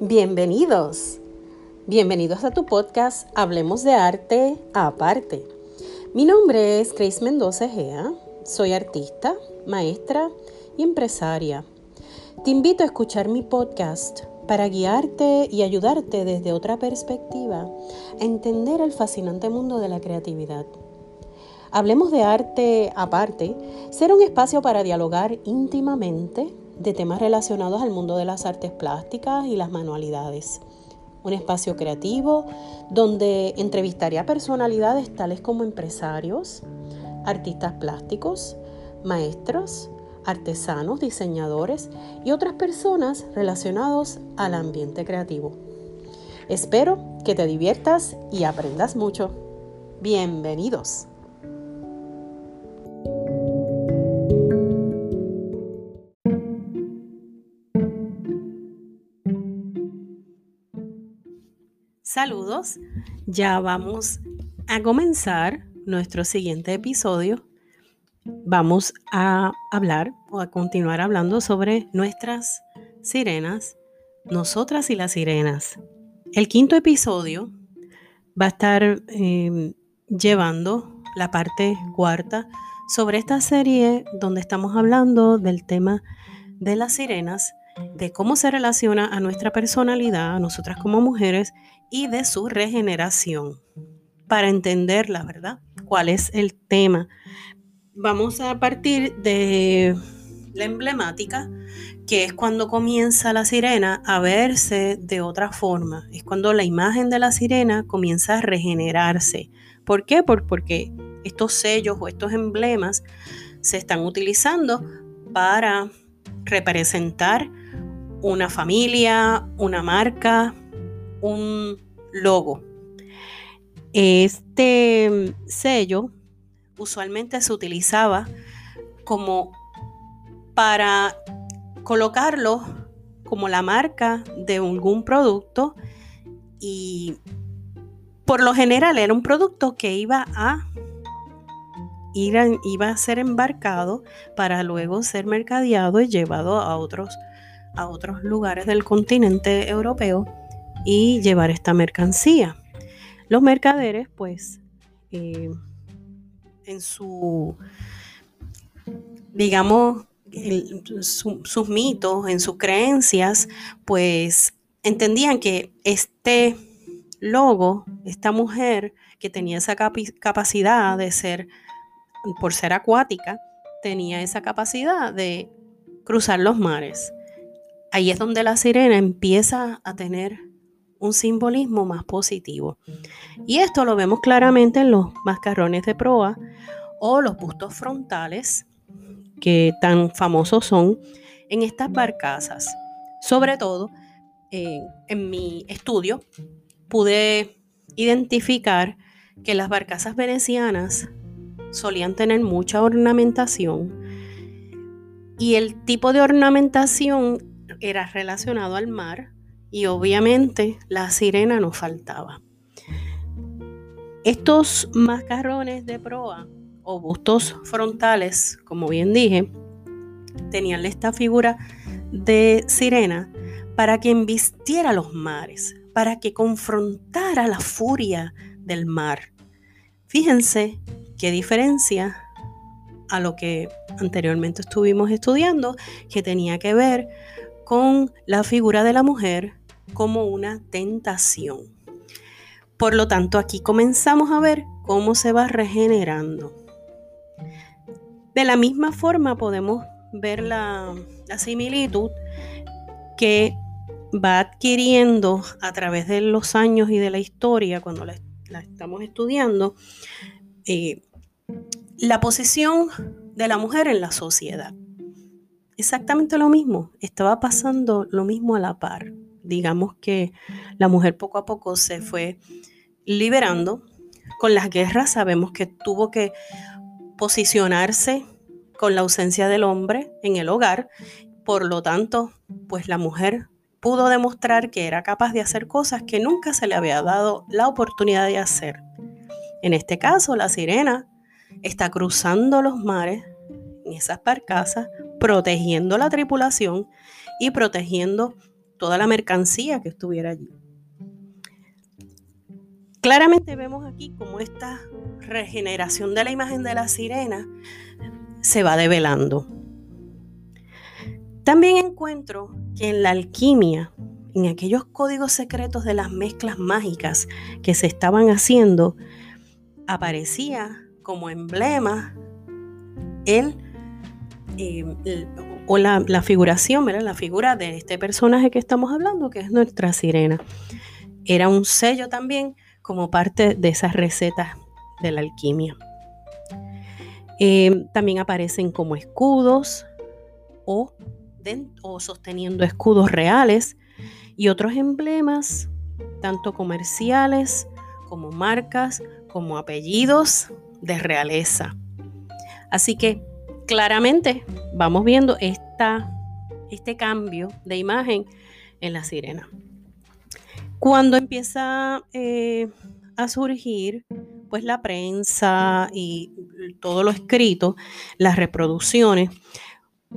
Bienvenidos. Bienvenidos a tu podcast Hablemos de Arte Aparte. Mi nombre es Grace Mendoza Gea. Soy artista, maestra y empresaria. Te invito a escuchar mi podcast para guiarte y ayudarte desde otra perspectiva a entender el fascinante mundo de la creatividad. Hablemos de arte aparte, será un espacio para dialogar íntimamente de temas relacionados al mundo de las artes plásticas y las manualidades. Un espacio creativo donde entrevistaré a personalidades tales como empresarios, artistas plásticos, maestros, artesanos, diseñadores y otras personas relacionados al ambiente creativo. Espero que te diviertas y aprendas mucho. Bienvenidos. Saludos, ya vamos a comenzar nuestro siguiente episodio. Vamos a hablar o a continuar hablando sobre nuestras sirenas, nosotras y las sirenas. El quinto episodio va a estar em, llevando la parte cuarta sobre esta serie donde estamos hablando del tema de las sirenas, de cómo se relaciona a nuestra personalidad, a nosotras como mujeres y de su regeneración. Para entender la verdad, cuál es el tema. Vamos a partir de la emblemática, que es cuando comienza la sirena a verse de otra forma. Es cuando la imagen de la sirena comienza a regenerarse. ¿Por qué? porque estos sellos o estos emblemas se están utilizando para representar una familia, una marca, un logo. Este sello usualmente se utilizaba como para colocarlo como la marca de algún producto y por lo general era un producto que iba a iba a ser embarcado para luego ser mercadeado y llevado a otros a otros lugares del continente europeo y llevar esta mercancía. Los mercaderes, pues, eh, en su, digamos, sus mitos, en sus creencias, pues entendían que este logo, esta mujer que tenía esa capacidad de ser, por ser acuática, tenía esa capacidad de cruzar los mares. Ahí es donde la sirena empieza a tener un simbolismo más positivo. Y esto lo vemos claramente en los mascarrones de proa o los bustos frontales que tan famosos son en estas barcazas. Sobre todo, en mi estudio pude identificar que las barcazas venecianas solían tener mucha ornamentación y el tipo de ornamentación era relacionado al mar y obviamente la sirena nos faltaba. Estos mascarrones de proa o bustos frontales, como bien dije, tenían esta figura de sirena para que embistiera los mares, para que confrontara la furia del mar. Fíjense qué diferencia a lo que anteriormente estuvimos estudiando, que tenía que ver con la figura de la mujer como una tentación. Por lo tanto, aquí comenzamos a ver cómo se va regenerando. De la misma forma podemos ver la, similitud que va adquiriendo a través de los años y de la historia cuando la, estamos estudiando, eh, la posición de la mujer en la sociedad. Exactamente lo mismo, estaba pasando lo mismo a la par digamos que la mujer poco a poco se fue liberando. Con las guerras sabemos que tuvo que posicionarse con la ausencia del hombre en el hogar. Por lo tanto, pues la mujer pudo demostrar que era capaz de hacer cosas que nunca se le había dado la oportunidad de hacer. En este caso, la sirena está cruzando los mares en esas barcazas, protegiendo la tripulación y protegiendo toda la mercancía que estuviera allí. Claramente vemos aquí cómo esta regeneración de la imagen de la sirena se va develando. También encuentro que en la alquimia, en aquellos códigos secretos de las mezclas mágicas que se estaban haciendo, aparecía como emblema el, eh, o la, figuración, la figura de este personaje que estamos hablando, que es nuestra sirena. Era un sello también como parte de esas recetas de la alquimia. Eh, también aparecen como escudos o sosteniendo escudos reales y otros emblemas, tanto comerciales como marcas, como apellidos de realeza. Así que claramente vamos viendo esta, este cambio de imagen en la sirena. Cuando empieza eh, a surgir pues la prensa y todo lo escrito, las reproducciones,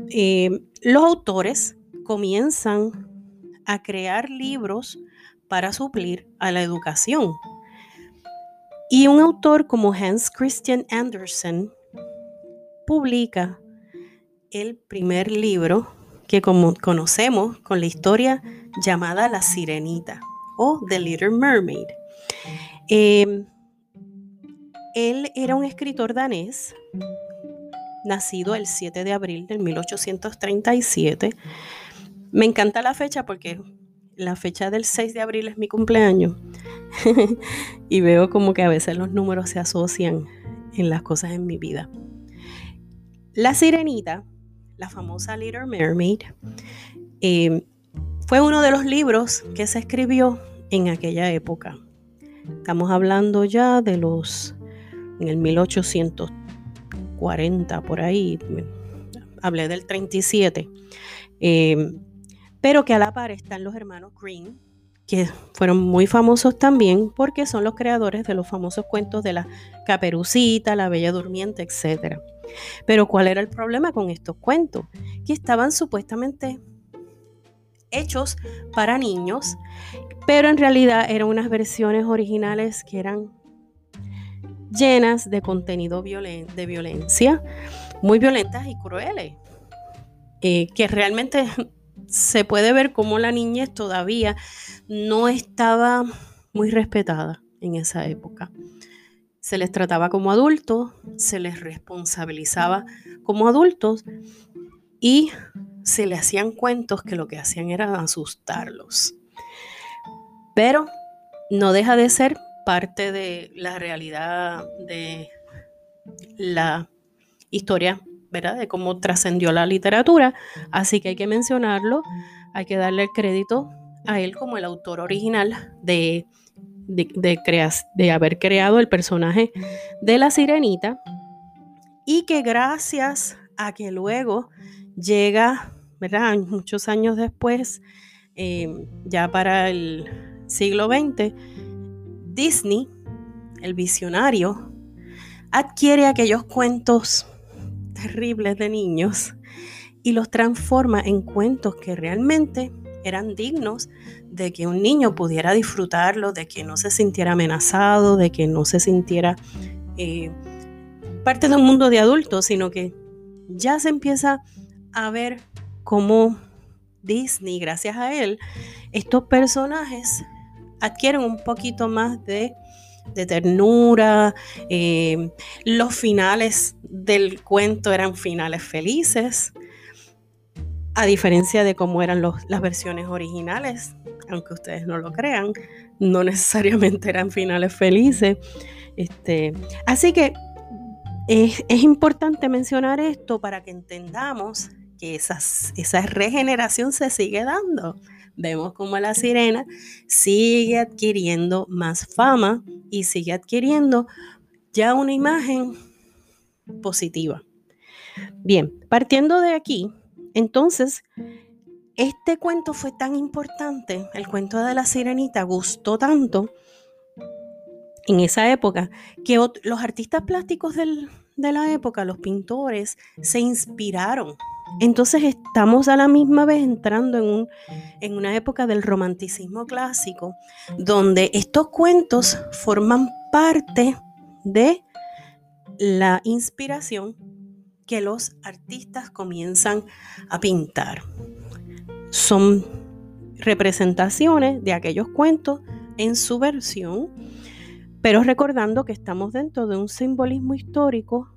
eh, los autores comienzan a crear libros para suplir a la educación. Y un autor como Hans Christian Andersen publica el primer libro que como conocemos con la historia llamada La Sirenita o The Little Mermaid. Em, él era un escritor danés, nacido el 7 de abril de 1837. Me encanta la fecha porque la fecha del 6 de abril es mi cumpleaños y veo como que a veces los números se asocian en las cosas en mi vida. La Sirenita, la famosa Little Mermaid, em, fue uno de los libros que se escribió en aquella época. Estamos hablando ya de los, en el 1840, por ahí, hablé del 37, eh, pero que a la par están los hermanos Green, que fueron muy famosos también porque son los creadores de los famosos cuentos de la caperucita, la bella durmiente, etc. Pero ¿cuál era el problema con estos cuentos? Que estaban supuestamente hechos para niños, pero en realidad eran unas versiones originales que eran llenas de contenido de violencia, muy violentas y crueles, eh, que realmente se puede ver como la niñez todavía no estaba muy respetada en esa época. Se les trataba como adultos, se les responsabilizaba como adultos y se le hacían cuentos que lo que hacían era asustarlos. Pero no deja de ser parte de la realidad de la historia, ¿verdad? De cómo trascendió la literatura. Así que hay que mencionarlo, hay que darle el crédito a él como el autor original de, de haber creado el personaje de la sirenita y que gracias a que luego llega, ¿verdad? Muchos años después, eh, ya para el siglo XX, Disney, el visionario, adquiere aquellos cuentos terribles de niños y los transforma en cuentos que realmente eran dignos de que un niño pudiera disfrutarlo, de que no se sintiera amenazado, de que no se sintiera eh, parte de un mundo de adultos, sino que ya se empieza a ver cómo Disney, gracias a él, estos personajes adquieren un poquito más de, ternura. Eh, los finales del cuento eran finales felices, a diferencia de cómo eran las versiones originales, aunque ustedes no lo crean, no necesariamente eran finales felices. Este, así que es, es importante mencionar esto para que entendamos que esa regeneración se sigue dando. Vemos como la sirena sigue adquiriendo más fama y sigue adquiriendo ya una imagen positiva. Bien, partiendo de aquí, entonces, este cuento fue tan importante, el cuento de la sirenita gustó tanto en esa época que los artistas plásticos de la época, los pintores, se inspiraron Entonces estamos a la misma vez entrando en, un, en una época del romanticismo clásico, donde estos cuentos forman parte de la inspiración que los artistas comienzan a pintar. Son representaciones de aquellos cuentos en su versión, pero recordando que estamos dentro de un simbolismo histórico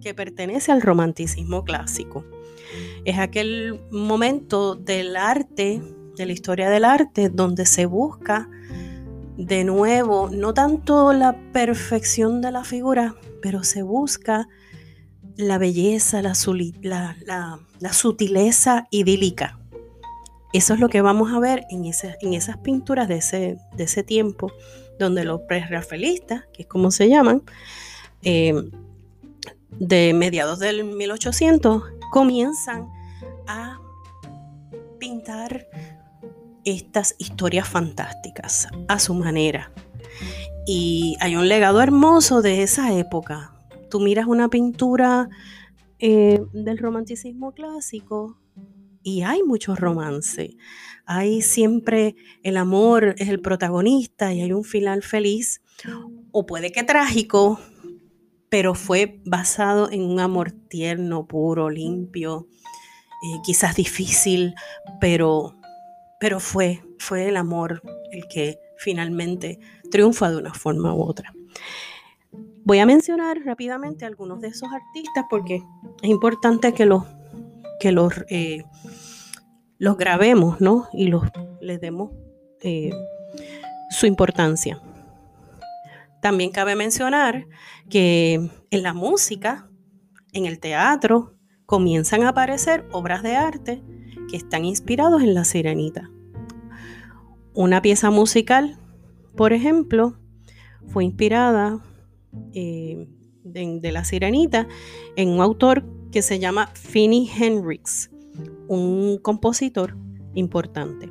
que pertenece al romanticismo clásico. Es aquel momento del arte, de la historia del arte, donde se busca de nuevo, no tanto la perfección de la figura, pero se busca la belleza, la, sutileza idílica. Eso es lo que vamos a ver en, esas pinturas de ese, de ese tiempo, donde los prerrafaelistas, que es como se llaman, eh, de mediados del 1800, comienzan a pintar estas historias fantásticas a su manera. Y hay un legado hermoso de esa época. Tú miras una pintura eh, del romanticismo clásico y hay mucho romance. Hay siempre el amor es el protagonista y hay un final feliz o puede que trágico, pero fue basado en un amor tierno, puro, limpio, eh, quizás difícil, pero pero fue, fue el amor el que finalmente triunfa de una forma u otra. Voy a mencionar rápidamente algunos de esos artistas porque es importante que los, que los, eh, los grabemos ¿no? y los, les demos eh, su importancia. También cabe mencionar que en la música, en el teatro, comienzan a aparecer obras de arte que están inspirados en la sirenita. Una pieza musical, por ejemplo, fue inspirada eh, de, la sirenita en un autor que se llama Finney Hendrix, un compositor importante.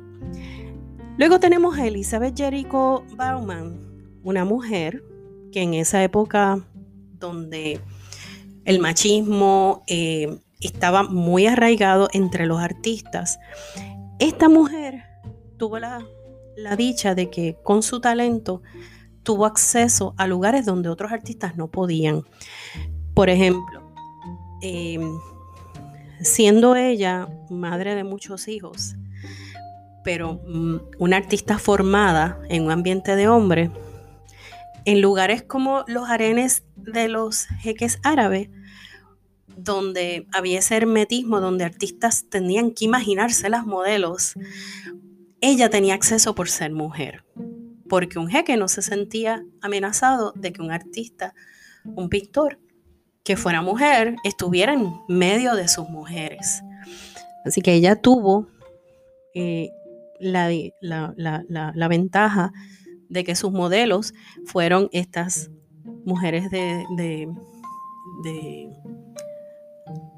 Luego tenemos a Elizabeth Jericho Bauman, una mujer que en esa época donde el machismo eh, estaba muy arraigado entre los artistas. Esta mujer tuvo la, dicha de que con su talento tuvo acceso a lugares donde otros artistas no podían. Por ejemplo, em, siendo ella madre de muchos hijos, pero mm, una artista formada en un ambiente de hombre, en lugares como los arenes de los jeques árabes, donde había ese hermetismo, donde artistas tenían que imaginarse las modelos, ella tenía acceso por ser mujer, porque un jeque no se sentía amenazado de que un artista, un pintor, que fuera mujer, estuviera en medio de sus mujeres. Así que ella tuvo eh, la, ventaja de que sus modelos fueron estas mujeres de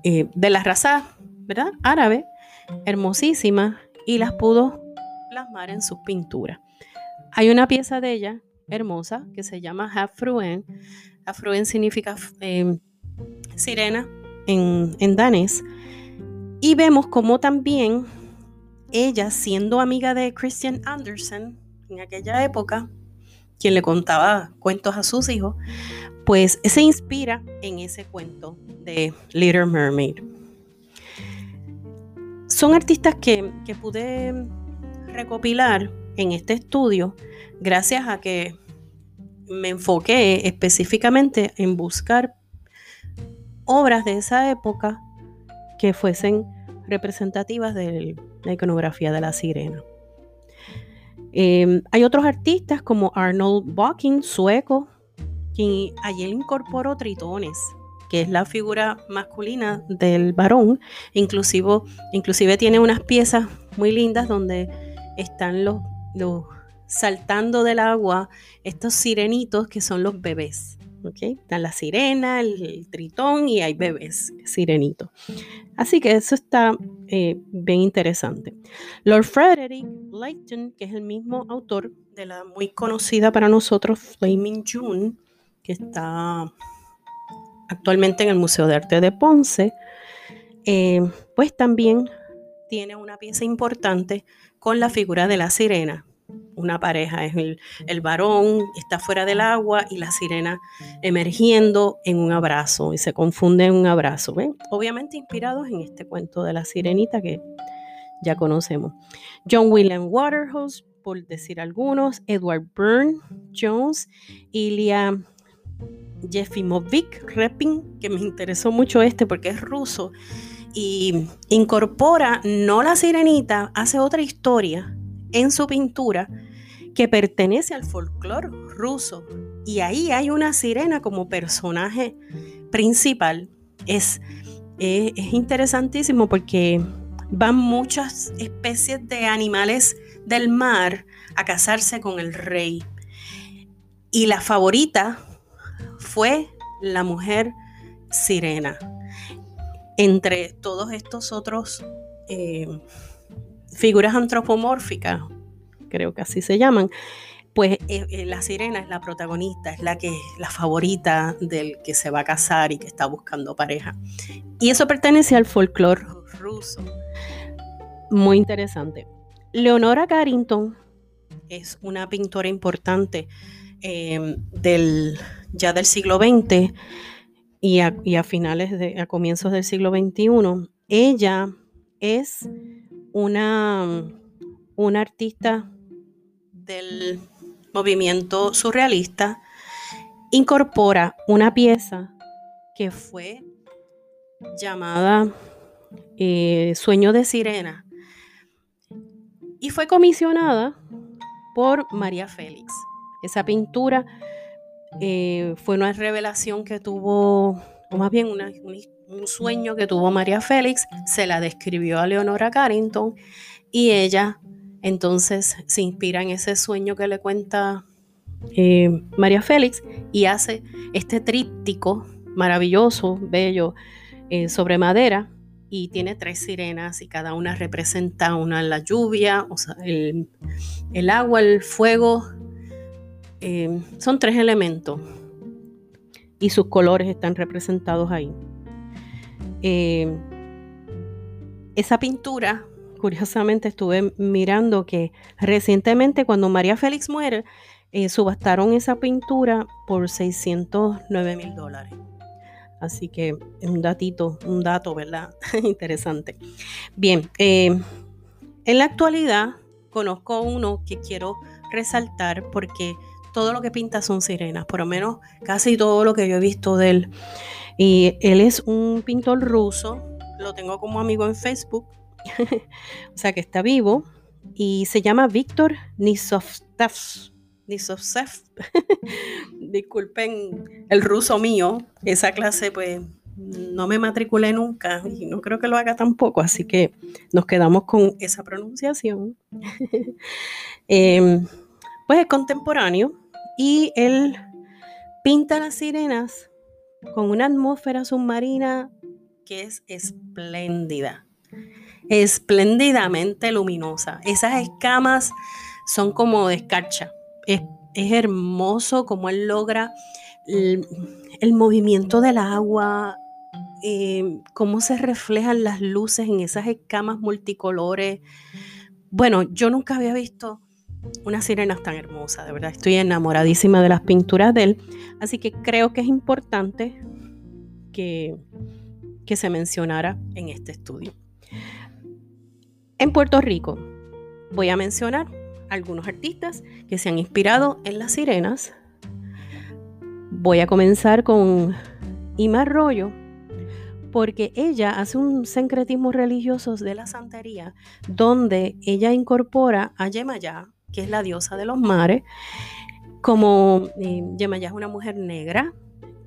eh, de la raza ¿verdad? árabe, hermosísima, y las pudo plasmar en sus pinturas. Hay una pieza de ella hermosa que se llama Hafruen. Hafruen significa em, sirena en, en danés. Y vemos como también ella, siendo amiga de Christian Andersen en aquella época, quien le contaba cuentos a sus hijos, pues se inspira en ese cuento de Little Mermaid. Son artistas que, pude recopilar en este estudio gracias a que me enfoqué específicamente en buscar obras de esa época que fuesen representativas de la iconografía de la sirena. Em, hay otros artistas como Arnold Bocking, sueco, quien ayer incorporó tritones, que es la figura masculina del varón. Inclusive, inclusive tiene unas piezas muy lindas donde están los, los saltando del agua estos sirenitos que son los bebés. ¿Okay? Está la sirena, el, tritón y hay bebés sirenitos. Así que eso está eh, bien interesante. Lord Frederick Leighton, que es el mismo autor de la muy conocida para nosotros Flaming June, que está actualmente en el Museo de Arte de Ponce, eh, pues también tiene una pieza importante con la figura de la sirena. Una pareja es el, el, varón, está fuera del agua y la sirena emergiendo en un abrazo y se confunde en un abrazo. ¿ven? Obviamente inspirados en este cuento de la sirenita que ya conocemos. John William Waterhouse, por decir algunos, Edward Byrne Jones, Ilya Jefimovic Repin, que me interesó mucho este porque es ruso y incorpora no la sirenita, hace otra historia en su pintura que pertenece al folclore ruso. Y ahí hay una sirena como personaje principal. Es, es, es interesantísimo porque van muchas especies de animales del mar a casarse con el rey. Y la favorita fue la mujer sirena entre todos estos otros eh, figuras antropomórficas, creo que así se llaman, pues eh, eh, la sirena es la protagonista, es la que la favorita del que se va a casar y que está buscando pareja. Y eso pertenece al folclore ruso. Muy interesante. Leonora Carrington es una pintora importante del, ya del siglo XX y a, finales de, a comienzos del siglo XXI, ella es una, una artista del movimiento surrealista, incorpora una pieza que fue llamada eh, Sueño de Sirena y fue comisionada por María Félix. Esa pintura eh, fue una revelación que tuvo, o más bien un sueño que tuvo María Félix, se la describió a Leonora Carrington y ella entonces se inspira en ese sueño que le cuenta eh, María Félix y hace este tríptico maravilloso, bello, eh, sobre madera y tiene tres sirenas y cada una representa una la lluvia, o sea, el, agua, el fuego Em, son tres elementos y sus colores están representados ahí. Esa pintura, curiosamente estuve mirando que recientemente cuando María Félix muere, eh, subastaron esa pintura por 609 mil dólares. Así que un datito, un dato, ¿verdad? Interesante. Bien, em, en la actualidad conozco uno que quiero resaltar porque todo lo que pinta son sirenas, por lo menos casi todo lo que yo he visto de él. Y él es un pintor ruso, lo tengo como amigo en Facebook, o sea que está vivo, y se llama Víctor Nisovtsev. Disculpen el ruso mío, esa clase pues no me matriculé nunca y no creo que lo haga tampoco, así que nos quedamos con esa pronunciación. Em, pues es contemporáneo y él pinta las sirenas con una atmósfera submarina que es espléndida, espléndidamente luminosa. Esas escamas son como de escarcha. Es, hermoso como él logra el, movimiento del agua, eh, cómo se reflejan las luces en esas escamas multicolores. Bueno, yo nunca había visto una sirena tan hermosa, de verdad. Estoy enamoradísima de las pinturas de él. Así que creo que es importante que, que se mencionara en este estudio. En Puerto Rico voy a mencionar algunos artistas que se han inspirado en las sirenas. Voy a comenzar con Ima Arroyo, porque ella hace un sincretismo religioso de la santería, donde ella incorpora a Yemayá, que es la diosa de los mares. Como eh, Yemayá es una mujer negra,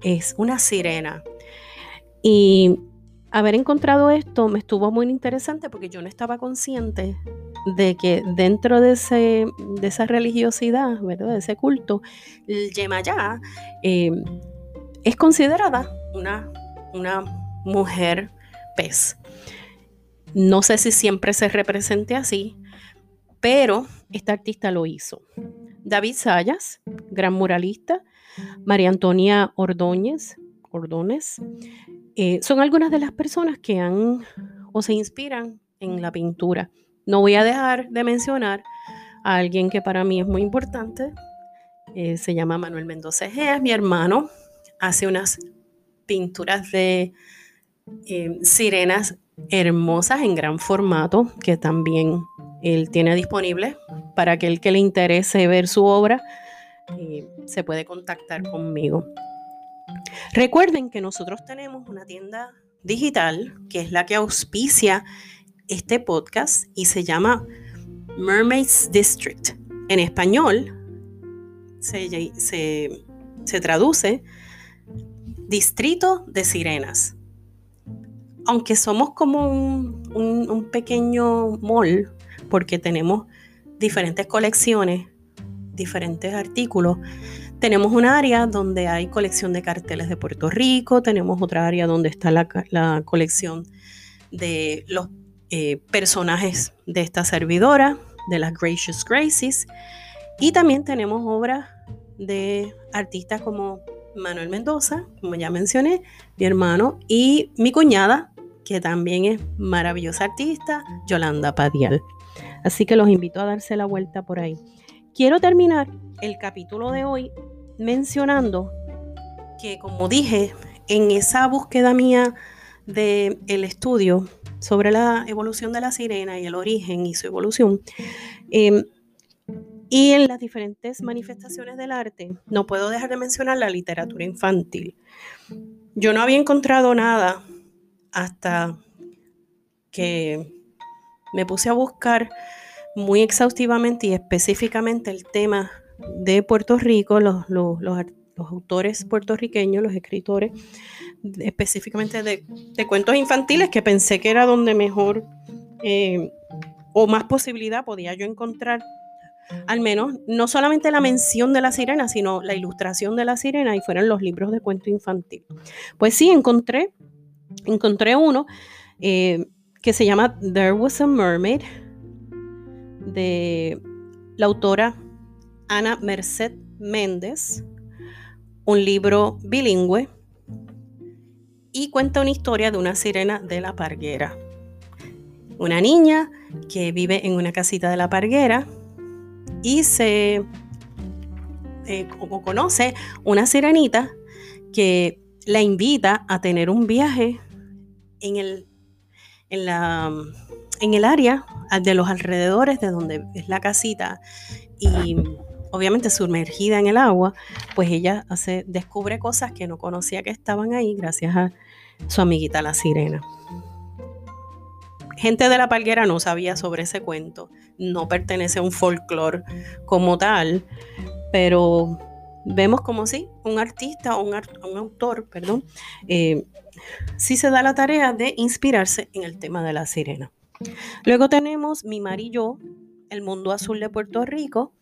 es una sirena. Y haber encontrado esto me estuvo muy interesante porque yo no estaba consciente de que dentro de, ese, de esa religiosidad, ¿verdad? de ese culto, Yemayá eh, es considerada una, una mujer pez. No sé si siempre se represente así, pero esta artista lo hizo. David Sayas, gran muralista, María Antonia Ordóñez, Ordóñez, eh, son algunas de las personas que han o se inspiran en la pintura. No voy a dejar de mencionar a alguien que para mí es muy importante. Eh, se llama Manuel Mendoza Egea, es mi hermano. Hace unas pinturas de eh, sirenas hermosas en gran formato que también él tiene disponible para aquel que le interese ver su obra. Se puede contactar conmigo. Recuerden que nosotros tenemos una tienda digital que es la que auspicia este podcast y se llama Mermaids District. En español se, se traduce Distrito de Sirenas. Aunque somos como un, un, pequeño mall, porque tenemos diferentes colecciones, diferentes artículos, tenemos un área donde hay colección de carteles de Puerto Rico, tenemos otra área donde está la, colección de los eh, personajes de esta servidora, de las Gracious Gracies, y también tenemos obras de artistas como Manuel Mendoza, como ya mencioné, mi hermano, y mi cuñada, que también es maravillosa artista, Yolanda Padial. Así que los invito a darse la vuelta por ahí. Quiero terminar el capítulo de hoy mencionando que, como dije, en esa búsqueda mía del el estudio sobre la evolución de la sirena y el origen y su evolución, em, y en las diferentes manifestaciones del arte, no puedo dejar de mencionar la literatura infantil. Yo no había encontrado nada hasta que me puse a buscar muy exhaustivamente y específicamente el tema de Puerto Rico, los, autores puertorriqueños, los escritores, específicamente de, cuentos infantiles, que pensé que era donde mejor eh, o más posibilidad podía yo encontrar al menos no solamente la mención de la sirena, sino la ilustración de la sirena y fueron los libros de cuento infantil. Pues sí, encontré, encontré uno eh, que se llama There Was a Mermaid de la autora Ana Merced Méndez, un libro bilingüe y cuenta una historia de una sirena de la parguera. Una niña que vive en una casita de la parguera y se eh, conoce una sirenita que la invita a tener un viaje en el, en la, en el área de los alrededores de donde es la casita y obviamente sumergida en el agua, pues ella descubre cosas que no conocía que estaban ahí gracias a su amiguita la sirena. Gente de la palguera no sabía sobre ese cuento no pertenece a un folclore como tal, pero vemos como si un artista o un, autor, perdón, eh, sí se da la tarea de inspirarse en el tema de la sirena. Luego tenemos Mi Mar y Yo, El Mundo Azul de Puerto Rico,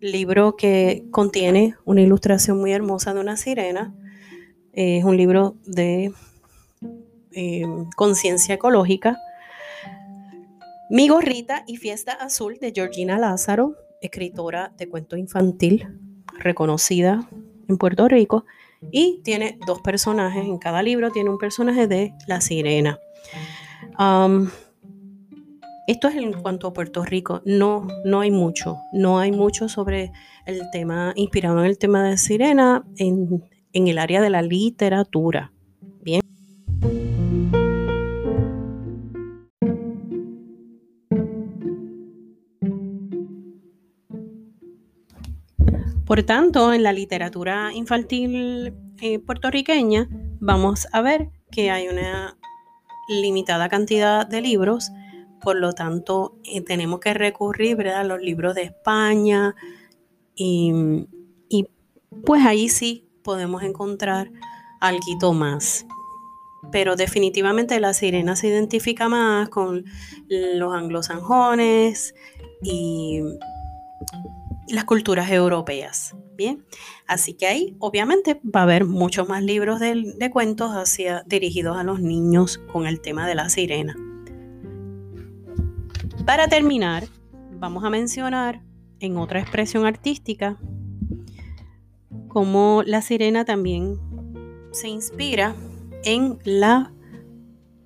libro que contiene una ilustración muy hermosa de una sirena. es un libro de eh, conciencia ecológica mi gorrita y fiesta azul de Georgina Lázaro, escritora de cuento infantil reconocida en Puerto Rico y tiene dos personajes en cada libro, tiene un personaje de La Sirena. Esto es en cuanto a Puerto Rico, no, no hay mucho, no hay mucho sobre el tema, inspirado en el tema de Sirena en, en el área de la literatura. Bien. Por tanto, en la literatura infantil eh, puertorriqueña vamos a ver que hay una limitada cantidad de libros, por lo tanto eh, tenemos que recurrir a los libros de España y, pues ahí sí podemos encontrar algo más. Pero definitivamente la sirena se identifica más con los anglosajones y las culturas europeas. Bien, así que ahí obviamente va a haber muchos más libros de, cuentos hacia, dirigidos a los niños con el tema de la sirena. Para terminar, vamos a mencionar en otra expresión artística cómo la sirena también se inspira en la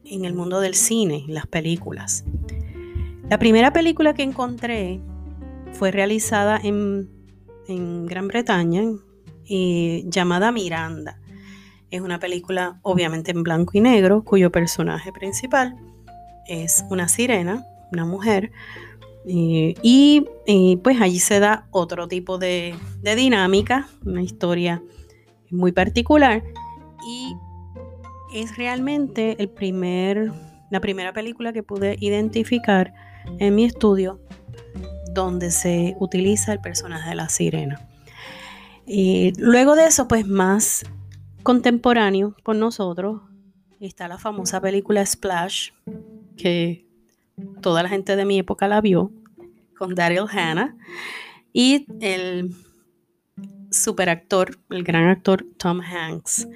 en el mundo del cine, las películas. La primera película que encontré fue realizada en, Gran Bretaña, eh, llamada Miranda. Es una película obviamente en blanco y negro, cuyo personaje principal es una sirena, una mujer, eh, y, pues allí se da otro tipo de, de dinámica, una historia muy particular, y es realmente el primer, la primera película que pude identificar en mi estudio donde se utiliza el personaje de la sirena. Y luego de eso, pues más contemporáneo con nosotros, está la famosa película Splash, que toda la gente de mi época la vio, con Daryl Hannah, y el superactor, el gran actor Tom Hanks.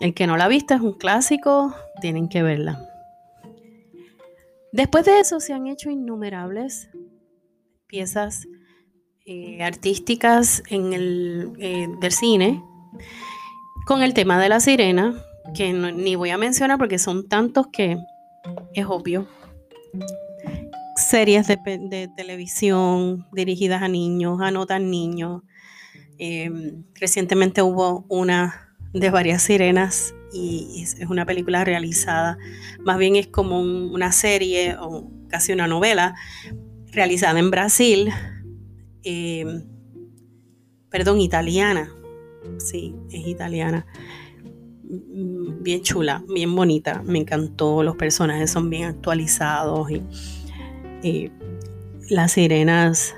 El que no la ha visto es un clásico, tienen que verla. Después de eso se han hecho innumerables piezas eh, artísticas en el, eh, del cine con el tema de la sirena, que ni voy a mencionar porque son tantos que es obvio. Series de, televisión dirigidas a niños, anotan niños. Em, recientemente hubo una de varias sirenas y es una película realizada, más bien es como una serie o casi una novela realizada en Brasil, em, perdón, italiana, sí, es italiana, bien chula, bien bonita, me encantó, los personajes son bien actualizados y, las sirenas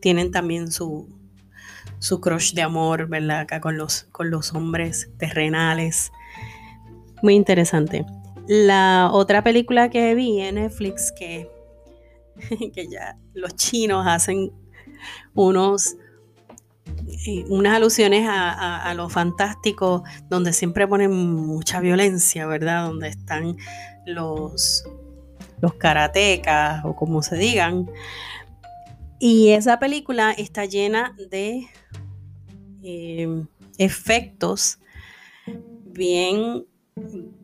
tienen también su, su crush de amor, ¿verdad? Acá con los, con los hombres terrenales. Muy interesante. La otra película que vi en Netflix que que ya los chinos hacen unos unas alusiones a, lo fantástico, donde siempre ponen mucha violencia, ¿verdad? Donde están los, los karatecas o como se digan. Y esa película está llena de eh, efectos bien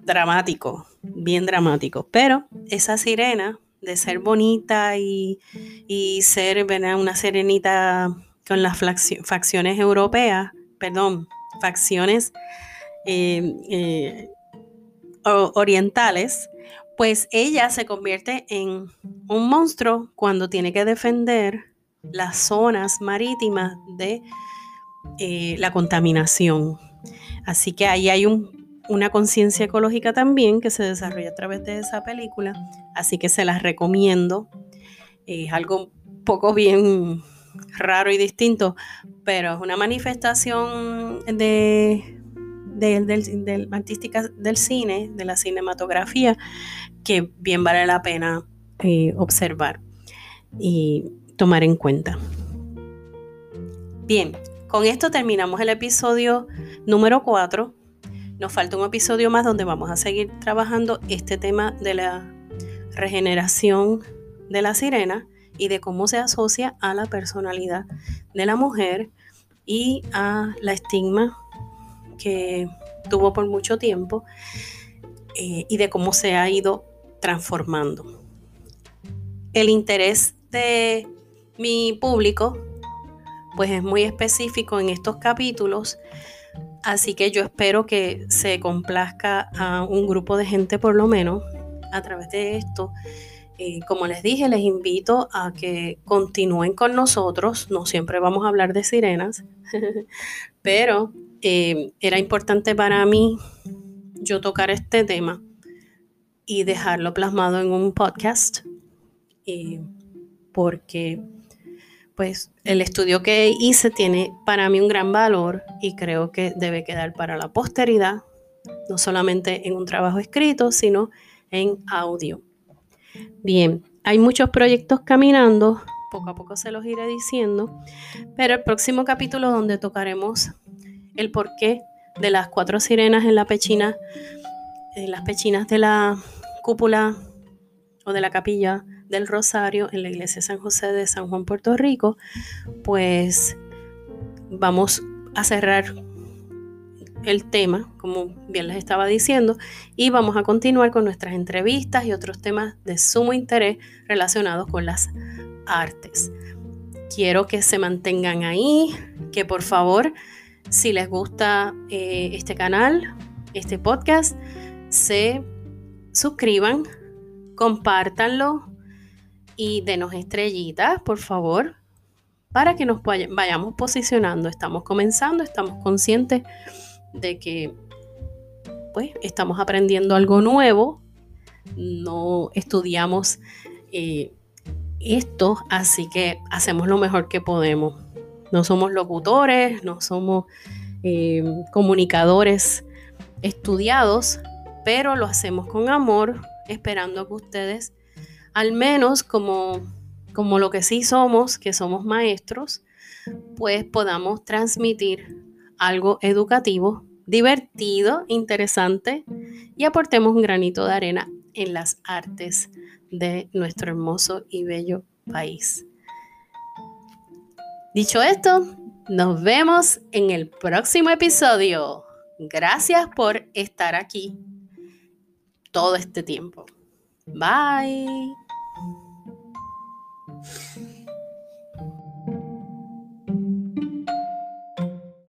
dramáticos, bien dramáticos. Pero esa sirena de ser bonita y, ser una serenita con las facciones europeas, perdón, facciones eh, eh, orientales, pues ella se convierte en un monstruo cuando tiene que defender las zonas marítimas de eh, la contaminación. Así que ahí hay un una conciencia ecológica también que se desarrolla a través de esa película, así que se las recomiendo. Es algo poco bien raro y distinto, pero es una manifestación de, del, artística del cine, de la cinematografía, que bien vale la pena eh, observar y tomar en cuenta. Bien, con esto terminamos el episodio número 4 nos falta un episodio más donde vamos a seguir trabajando este tema de la regeneración de la sirena y de cómo se asocia a la personalidad de la mujer y a la estigma que tuvo por mucho tiempo eh, y de cómo se ha ido transformando. El interés de mi público pues es muy específico en estos capítulos Así que yo espero que se complazca a un grupo de gente por lo menos a través de esto. Eh, como les dije, les invito a que continúen con nosotros. No siempre vamos a hablar de sirenas, pero eh, era importante para mí yo tocar este tema y dejarlo plasmado en un podcast, eh, porque pues el estudio que hice tiene para mí un gran valor y creo que debe quedar para la posteridad, no solamente en un trabajo escrito, sino en audio. Bien, hay muchos proyectos caminando, poco a poco se los iré diciendo, pero el próximo capítulo donde tocaremos el porqué de las cuatro sirenas en la pechina, en las pechinas de la cúpula o de la capilla del Rosario en la iglesia San José de San Juan, Puerto Rico, pues vamos a cerrar el tema, como bien les estaba diciendo, y vamos a continuar con nuestras entrevistas y otros temas de sumo interés relacionados con las artes. Quiero que se mantengan ahí, que por favor, si les gusta eh, este canal, este podcast, se suscriban, compártanlo y denos estrellitas, por favor, para que nos vayamos posicionando. Estamos comenzando, estamos conscientes de que pues estamos aprendiendo algo nuevo, no estudiamos eh, esto, así que hacemos lo mejor que podemos. No somos locutores, no somos eh, comunicadores estudiados, pero lo hacemos con amor, esperando que ustedes, al menos como, como lo que sí somos, que somos maestros, pues podamos transmitir algo educativo, divertido, interesante y aportemos un granito de arena en las artes de nuestro hermoso y bello país. Dicho esto, nos vemos en el próximo episodio. Gracias por estar aquí todo este tiempo. Bye.